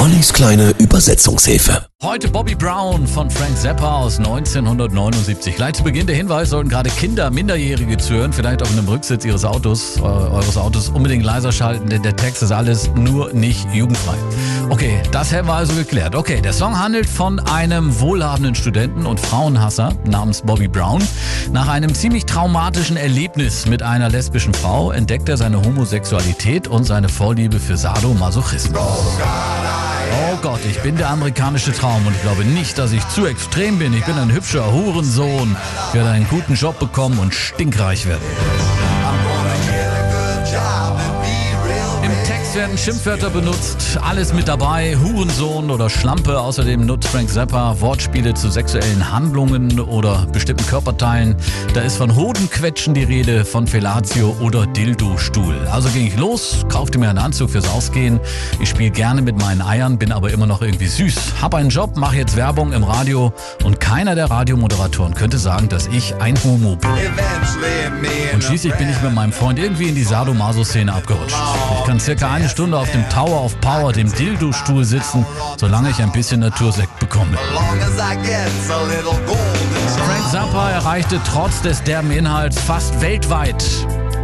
Ollis kleine Übersetzungshilfe. Heute Bobby Brown von Frank Zappa aus 1979. Gleich zu Beginn der Hinweis, sollten gerade Kinder, Minderjährige zuhören, vielleicht auf einem Rücksitz ihres Autos, äh, eures Autos unbedingt leiser schalten, denn der Text ist alles nur nicht jugendfrei. Okay, das haben wir also geklärt. Okay, der Song handelt von einem wohlhabenden Studenten und Frauenhasser namens Bobby Brown. Nach einem ziemlich traumatischen Erlebnis mit einer lesbischen Frau entdeckt er seine Homosexualität und seine Vorliebe für Sadomasochismus. Oh Gott, ich bin der amerikanische Traum und ich glaube nicht, dass ich zu extrem bin. Ich bin ein hübscher Hurensohn. Werde einen guten Job bekommen und stinkreich werden. Werden Schimpfwörter benutzt, alles mit dabei, Hurensohn oder Schlampe. Außerdem nutzt Frank Zappa Wortspiele zu sexuellen Handlungen oder bestimmten Körperteilen. Da ist von Hodenquetschen die Rede, von Fellatio oder Dildo-Stuhl. Also ging ich los, kaufte mir einen Anzug fürs Ausgehen. Ich spiele gerne mit meinen Eiern, bin aber immer noch irgendwie süß. Hab einen Job, mache jetzt Werbung im Radio und keiner der Radiomoderatoren könnte sagen, dass ich ein Homo bin. Und schließlich bin ich mit meinem Freund irgendwie in die Sadomaso-Szene abgerutscht. Ich kann circa eine Stunde auf dem Tower of Power, dem Dildo-Stuhl sitzen, solange ich ein bisschen Natursekt bekomme. Frank Zappa erreichte trotz des derben Inhalts fast weltweit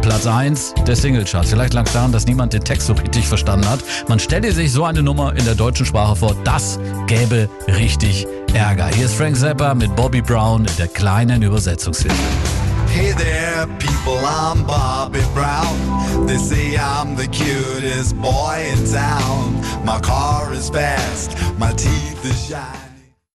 Platz 1 der Singlecharts. Vielleicht lag es daran, dass niemand den Text so richtig verstanden hat. Man stelle sich so eine Nummer in der deutschen Sprache vor, das gäbe richtig Ärger. Hier ist Frank Zappa mit Bobby Brown in der kleinen Übersetzungshilfe. Hey there, people, I'm Bobby Brown. They say I'm the cutest boy in town. My car is fast, my teeth are shine.